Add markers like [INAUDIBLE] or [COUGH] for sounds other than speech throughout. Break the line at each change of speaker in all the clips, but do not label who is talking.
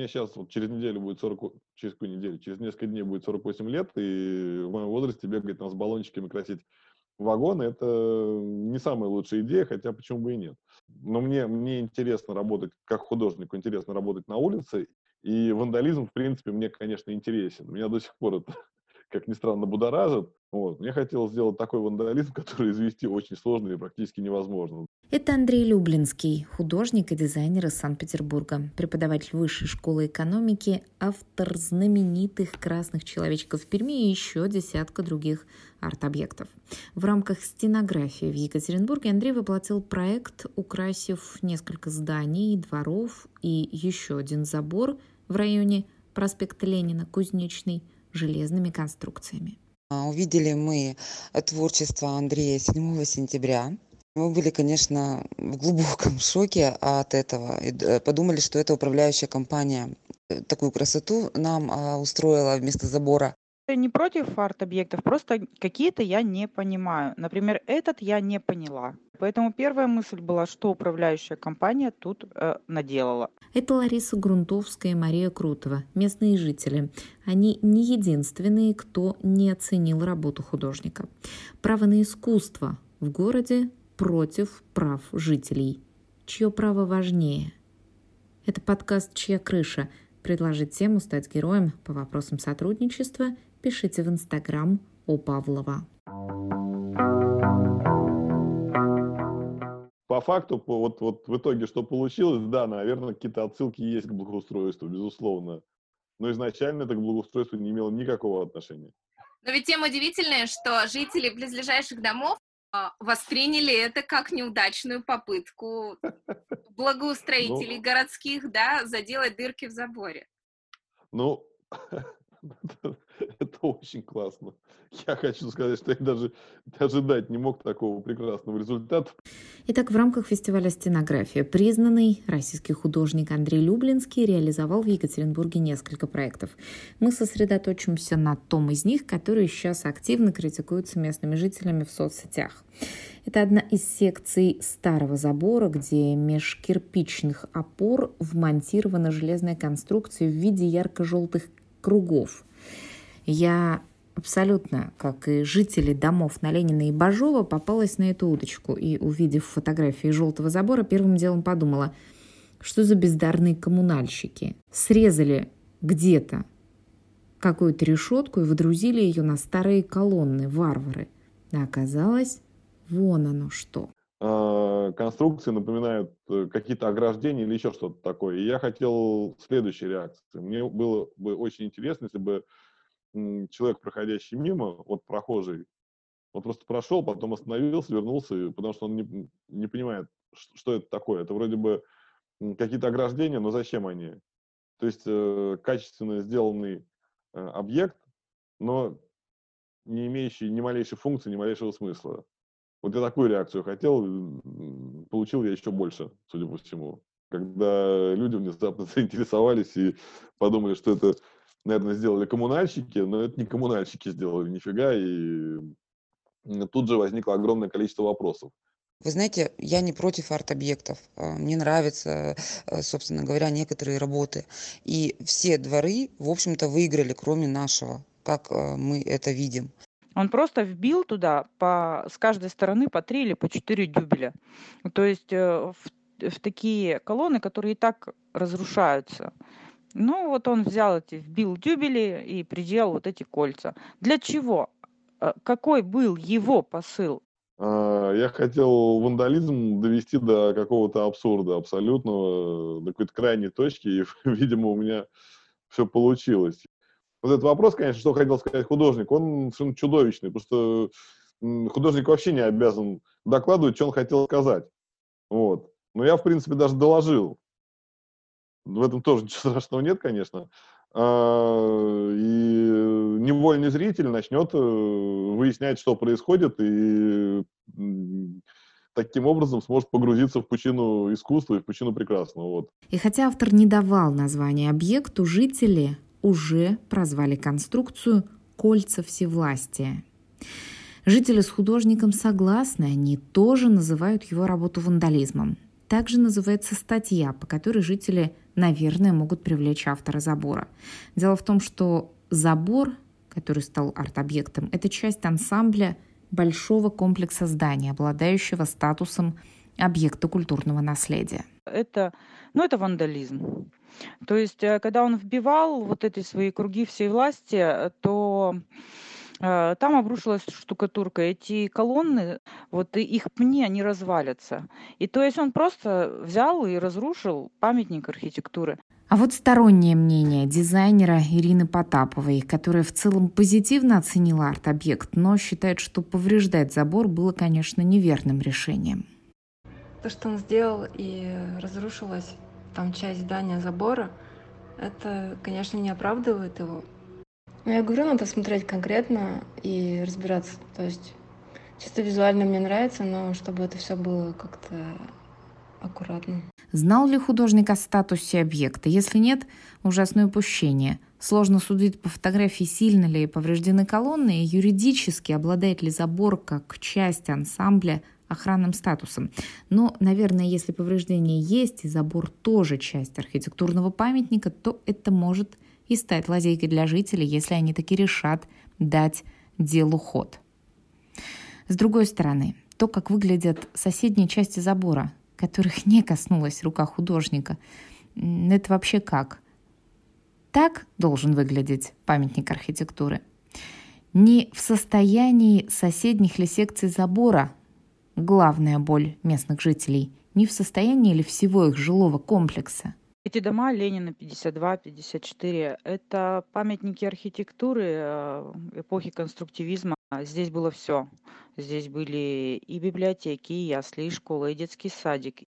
мне сейчас вот через неделю будет 40, через какую неделю, через несколько дней будет 48 лет, и в моем возрасте бегать там с баллончиками красить вагоны, это не самая лучшая идея, хотя почему бы и нет. Но мне, мне интересно работать, как художнику, интересно работать на улице, и вандализм, в принципе, мне, конечно, интересен. Меня до сих пор это как ни странно, будоражит. Вот. Мне хотелось сделать такой вандализм, [LAUGHS] который извести очень сложно и практически невозможно.
Это Андрей Люблинский, художник и дизайнер из Санкт-Петербурга, преподаватель Высшей школы экономики, автор знаменитых красных человечков в Перми и еще десятка других арт-объектов. В рамках стенографии в Екатеринбурге Андрей воплотил проект, украсив несколько зданий, дворов и еще один забор в районе проспекта Ленина, Кузнечный – железными конструкциями.
А, увидели мы творчество Андрея 7 сентября. Мы были, конечно, в глубоком шоке от этого. И э, подумали, что это управляющая компания э, такую красоту нам а, устроила вместо забора
не против арт-объектов, просто какие-то я не понимаю. Например, этот я не поняла. Поэтому первая мысль была, что управляющая компания тут э, наделала.
Это Лариса Грунтовская и Мария Крутова, местные жители. Они не единственные, кто не оценил работу художника. Право на искусство в городе против прав жителей. Чье право важнее? Это подкаст «Чья крыша?» предложить тему стать героем по вопросам сотрудничества – пишите в Инстаграм у Павлова.
По факту, вот, вот в итоге, что получилось, да, наверное, какие-то отсылки есть к благоустройству, безусловно. Но изначально это к благоустройству не имело никакого отношения.
Но ведь тем удивительное, что жители близлежащих домов а, восприняли это как неудачную попытку [LAUGHS] благоустроителей ну, городских, да, заделать дырки в заборе.
Ну, [LAUGHS] [LAUGHS] Это очень классно. Я хочу сказать, что я даже ожидать не мог такого прекрасного результата.
Итак, в рамках фестиваля «Стенография» признанный российский художник Андрей Люблинский реализовал в Екатеринбурге несколько проектов. Мы сосредоточимся на том из них, которые сейчас активно критикуются местными жителями в соцсетях. Это одна из секций старого забора, где меж кирпичных опор вмонтирована железная конструкция в виде ярко-желтых кругов. Я абсолютно, как и жители домов на Ленина и Бажова, попалась на эту удочку и, увидев фотографии желтого забора, первым делом подумала, что за бездарные коммунальщики. Срезали где-то какую-то решетку и выдрузили ее на старые колонны, варвары. А оказалось, вон оно что.
А, конструкции напоминают э, какие-то ограждения или еще что-то такое. И я хотел следующей реакции. Мне было бы очень интересно, если бы человек, проходящий мимо, вот прохожий, он просто прошел, потом остановился, вернулся, потому что он не, не понимает, что это такое. Это вроде бы какие-то ограждения, но зачем они? То есть э, качественно сделанный э, объект, но не имеющий ни малейшей функции, ни малейшего смысла. Вот я такую реакцию хотел, получил я еще больше, судя по всему. Когда люди внезапно [LAUGHS] заинтересовались и подумали, что это, наверное, сделали коммунальщики, но это не коммунальщики сделали нифига, и тут же возникло огромное количество вопросов.
Вы знаете, я не против арт-объектов. А, мне нравятся, а, собственно говоря, некоторые работы. И все дворы, в общем-то, выиграли, кроме нашего, как а, мы это видим.
Он просто вбил туда по, с каждой стороны по три или по четыре дюбеля. То есть э, в, в такие колонны, которые и так разрушаются. Ну, вот он взял эти, вбил дюбели и приделал вот эти кольца. Для чего? Э, какой был его посыл?
А, я хотел вандализм довести до какого-то абсурда абсолютного, до какой-то крайней точки, и, [LAUGHS] видимо, у меня все получилось вот этот вопрос, конечно, что хотел сказать художник, он совершенно чудовищный, потому что художник вообще не обязан докладывать, что он хотел сказать. Вот. Но я, в принципе, даже доложил. В этом тоже [LAUGHS] ничего страшного нет, конечно. А, и невольный зритель начнет э, выяснять, что происходит, и таким образом сможет погрузиться в пучину искусства и в пучину прекрасного. Вот.
И хотя автор не давал названия объекту, жители уже прозвали конструкцию «кольца всевластия». Жители с художником согласны, они тоже называют его работу вандализмом. также называется статья, по которой жители, наверное, могут привлечь автора забора. Дело в том, что забор, который стал арт-объектом, это часть ансамбля большого комплекса зданий, обладающего статусом объекта культурного наследия.
Это, ну, это вандализм. То есть, э, когда он вбивал вот эти свои круги всей власти, э, то э, там обрушилась штукатурка. Эти колонны, вот их пни, они развалятся. И то есть он просто взял и разрушил памятник архитектуры.
А вот стороннее мнение дизайнера Ирины Потаповой, которая в целом позитивно оценила арт-объект, но считает, что повреждать забор было, конечно, неверным решением.
То, что он сделал и разрушилось там часть здания забора, это, конечно, не оправдывает его.
Ну, я говорю, надо смотреть конкретно и разбираться. То есть чисто визуально мне нравится, но чтобы это все было как-то аккуратно.
Знал ли художник о статусе объекта? Если нет, ужасное упущение. Сложно судить по фотографии, сильно ли повреждены колонны и юридически обладает ли забор как часть ансамбля охранным статусом. Но, наверное, если повреждения есть и забор тоже часть архитектурного памятника, то это может и стать лазейкой для жителей, если они таки решат дать делу ход. С другой стороны, то, как выглядят соседние части забора, которых не коснулась рука художника, это вообще как? Так должен выглядеть памятник архитектуры. Не в состоянии соседних ли секций забора главная боль местных жителей? Не в состоянии ли всего их жилого комплекса?
Эти дома Ленина 52, 54 – это памятники архитектуры э, эпохи конструктивизма. Здесь было все. Здесь были и библиотеки, и ясли, и школа, и детский садик,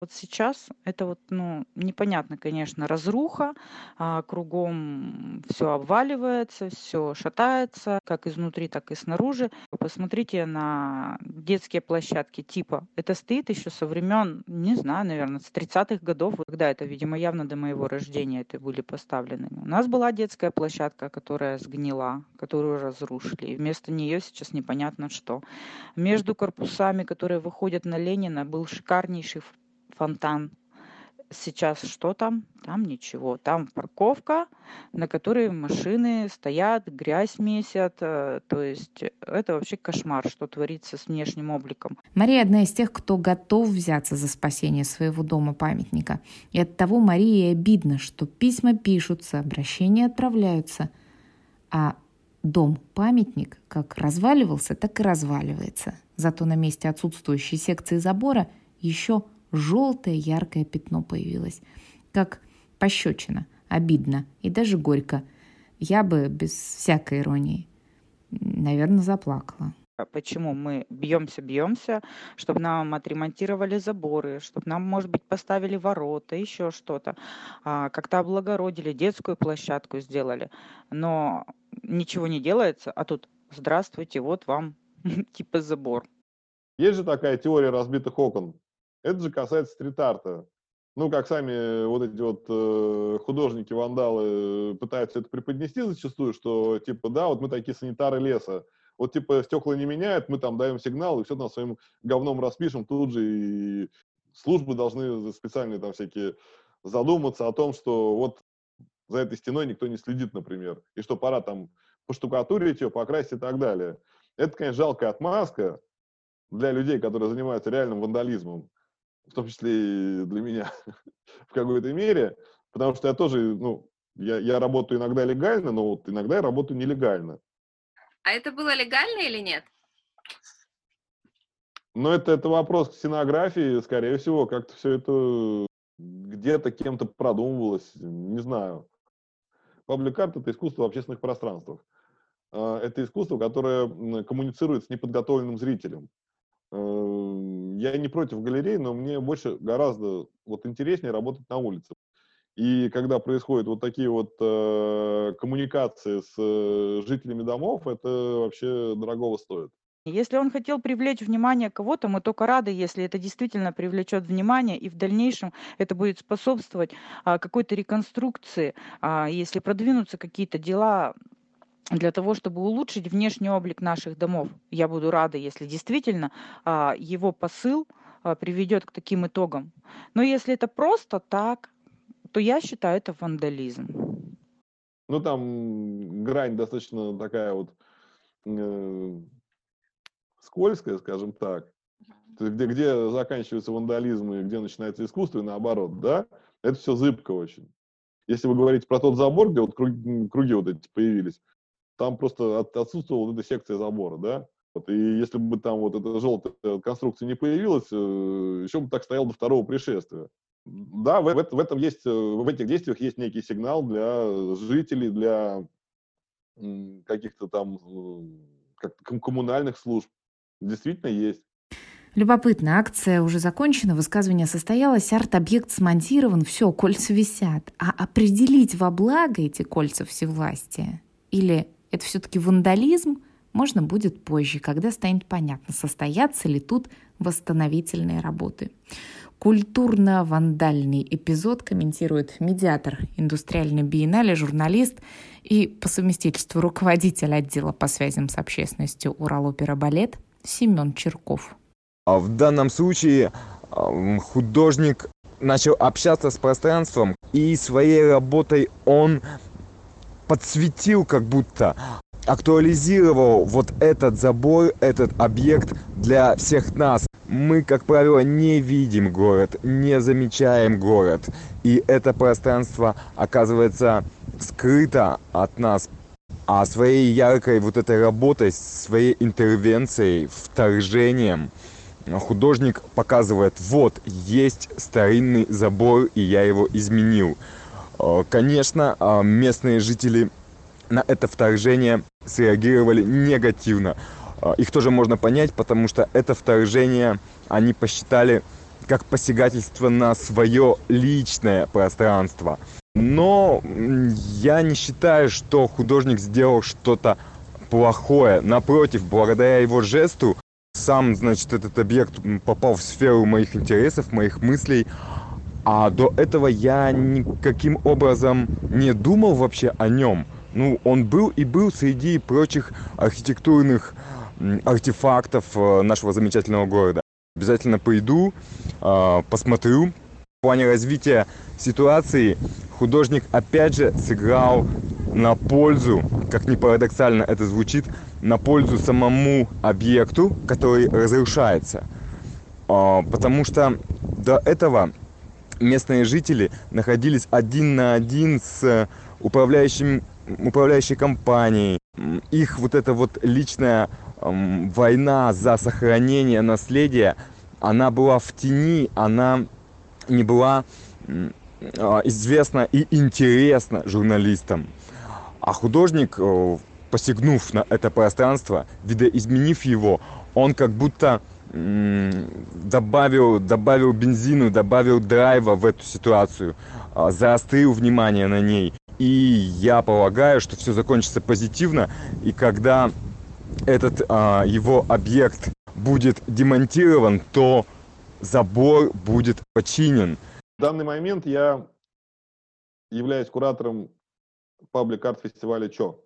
вот сейчас это вот, ну, непонятно, конечно, разруха, а, кругом все обваливается, все шатается, как изнутри, так и снаружи. Посмотрите на детские площадки типа. Это стоит еще со времен, не знаю, наверное, с 30-х годов, когда это, видимо, явно до моего рождения это были поставлены. У нас была детская площадка, которая сгнила, которую разрушили. И вместо нее сейчас непонятно что. Между корпусами, которые выходят на Ленина, был шикарнейший фонтан. Сейчас что там? Там ничего. Там парковка, на которой машины стоят, грязь месят. Э, то есть это вообще кошмар, что творится с внешним обликом.
Мария одна из тех, кто готов взяться за спасение своего дома-памятника. И от того Марии обидно, что письма пишутся, обращения отправляются, а дом-памятник как разваливался, так и разваливается. Зато на месте отсутствующей секции забора еще желтое яркое пятно появилось. Как пощечина, обидно и даже горько. Я бы без всякой иронии, наверное, заплакала.
А почему мы бьемся, бьемся, чтобы нам отремонтировали заборы, чтобы нам, может быть, поставили ворота, еще что-то, а, как-то облагородили, детскую площадку сделали, но ничего не делается, а тут здравствуйте, вот вам [LAUGHS] типа забор.
Есть же такая теория разбитых окон. Это же касается стрит-арта. Ну, как сами вот эти вот э, художники-вандалы пытаются это преподнести зачастую, что типа, да, вот мы такие санитары леса. Вот типа стекла не меняют, мы там даем сигнал, и все на своим говном распишем тут же, и службы должны специальные там всякие задуматься о том, что вот за этой стеной никто не следит, например, и что пора там поштукатурить ее, покрасить и так далее. Это, конечно, жалкая отмазка для людей, которые занимаются реальным вандализмом в том числе и для меня [LAUGHS] в какой-то мере, потому что я тоже, ну, я, я работаю иногда легально, но вот иногда я работаю нелегально.
А это было легально или нет?
Ну, это, это вопрос к сценографии, скорее всего, как-то все это где-то кем-то продумывалось, не знаю. Паблик-арт — это искусство в общественных пространствах. А, это искусство, которое коммуницирует с неподготовленным зрителем. Эм, я не против галерей, но мне больше гораздо вот интереснее работать на улице. И когда происходят вот такие вот э, коммуникации с э, жителями домов, это вообще дорогого стоит.
Если он хотел привлечь внимание кого-то, мы только рады, если это действительно привлечет внимание, и в дальнейшем это будет способствовать а, какой-то реконструкции, а, если продвинутся какие-то дела для того, чтобы улучшить внешний облик наших домов. Я буду рада, если действительно а, его посыл а, приведет к таким итогам. Но если это просто так, то я считаю это вандализм.
Ну, там грань достаточно такая вот э, скользкая, скажем так, где, где заканчивается вандализм и где начинается искусство, и наоборот, да, это все зыбко очень. Если вы говорите про тот забор, где вот круги, круги вот эти появились, там просто от, отсутствовала вот эта секция забора, да, вот, и если бы там вот эта желтая конструкция не появилась, э, еще бы так стоял до второго пришествия. Да, в, в, в этом есть, э, в этих действиях есть некий сигнал для жителей, для каких-то там как, коммунальных служб. Действительно есть.
Любопытно, акция уже закончена, высказывание состоялось, арт-объект смонтирован, все, кольца висят. А определить во благо эти кольца всевластия или это все-таки вандализм, можно будет позже, когда станет понятно, состоятся ли тут восстановительные работы. Культурно-вандальный эпизод комментирует медиатор индустриальной биеннале, журналист и по совместительству руководитель отдела по связям с общественностью Уралопера Балет Семен Черков.
А в данном случае художник начал общаться с пространством, и своей работой он подсветил как будто, актуализировал вот этот забор, этот объект для всех нас. Мы, как правило, не видим город, не замечаем город. И это пространство оказывается скрыто от нас. А своей яркой вот этой работой, своей интервенцией, вторжением – художник показывает, вот, есть старинный забор, и я его изменил. Э, конечно, э, местные жители на это вторжение среагировали негативно. Э, их тоже можно понять, потому что это вторжение они посчитали как посягательство на свое личное пространство. Но я не считаю, что художник сделал что-то плохое. Напротив, благодаря его жесту сам, значит, этот объект попал в сферу моих интересов, моих мыслей. А до этого я никаким образом не думал вообще о нем. Ну, он был и был среди прочих архитектурных артефактов э, нашего замечательного города. Обязательно пойду, а, посмотрю. В плане развития ситуации художник опять же сыграл на пользу, как ни парадоксально это звучит, на пользу самому объекту, который разрушается. А, потому что до этого местные жители находились один на один с управляющим, управляющей компанией. Их вот эта вот личная война за сохранение наследия, она была в тени, она не была а, известна и интересна журналистам. А художник, э, посягнув на это пространство, видоизменив его, он как будто добавил, добавил бензину, добавил драйва в эту ситуацию, а, заострил внимание на ней. И я полагаю, что все закончится позитивно, и когда этот а, его объект будет демонтирован, то забор будет починен.
В данный момент я являюсь куратором паблик-арт фестиваля ЧО,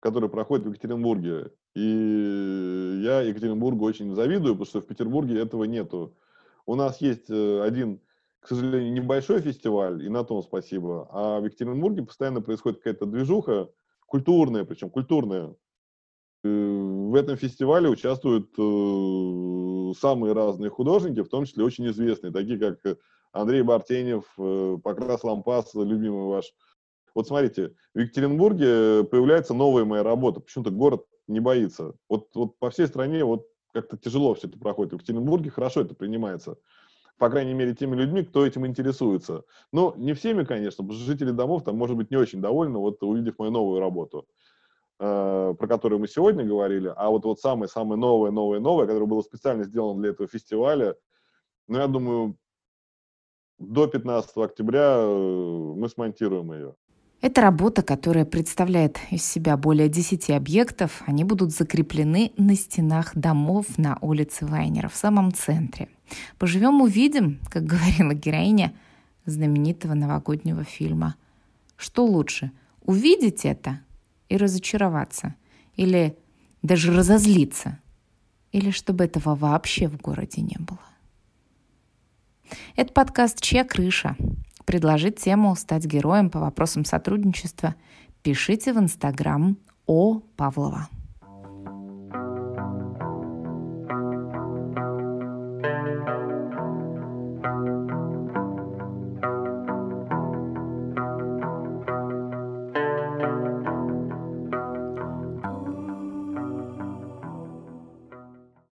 который проходит в Екатеринбурге. И я Екатеринбургу очень завидую, потому что в Петербурге этого нету. У нас есть э, один, к сожалению, небольшой фестиваль, и на том спасибо. А в Екатеринбурге постоянно происходит какая-то движуха, культурная, причем культурная. Э, в этом фестивале участвуют э, самые разные художники, в том числе очень известные, такие как Андрей Бартенев, Покрас Лампас, любимый ваш вот смотрите, в Екатеринбурге появляется новая моя работа. Почему-то город не боится. Вот, вот по всей стране вот как-то тяжело все это проходит. В Екатеринбурге хорошо это принимается. По крайней мере, теми людьми, кто этим интересуется. Но не всеми, конечно, потому что жители домов там, может быть, не очень довольны, вот увидев мою новую работу, э, про которую мы сегодня говорили. А вот, вот самое-самое новое, новое, новое, которое было специально сделано для этого фестиваля, ну, я думаю, до 15 октября э, мы смонтируем ее.
Это работа, которая представляет из себя более 10 объектов. Они будут закреплены на стенах домов на улице Вайнера в самом центре. Поживем увидим, как [LAUGHS] говорила героиня знаменитого новогоднего фильма. Что лучше, увидеть это и разочароваться? Или даже разозлиться? Или чтобы этого вообще в городе не было? Это подкаст «Чья крыша?». Предложить тему, стать героем по вопросам сотрудничества. Пишите в Инстаграм О Павлова.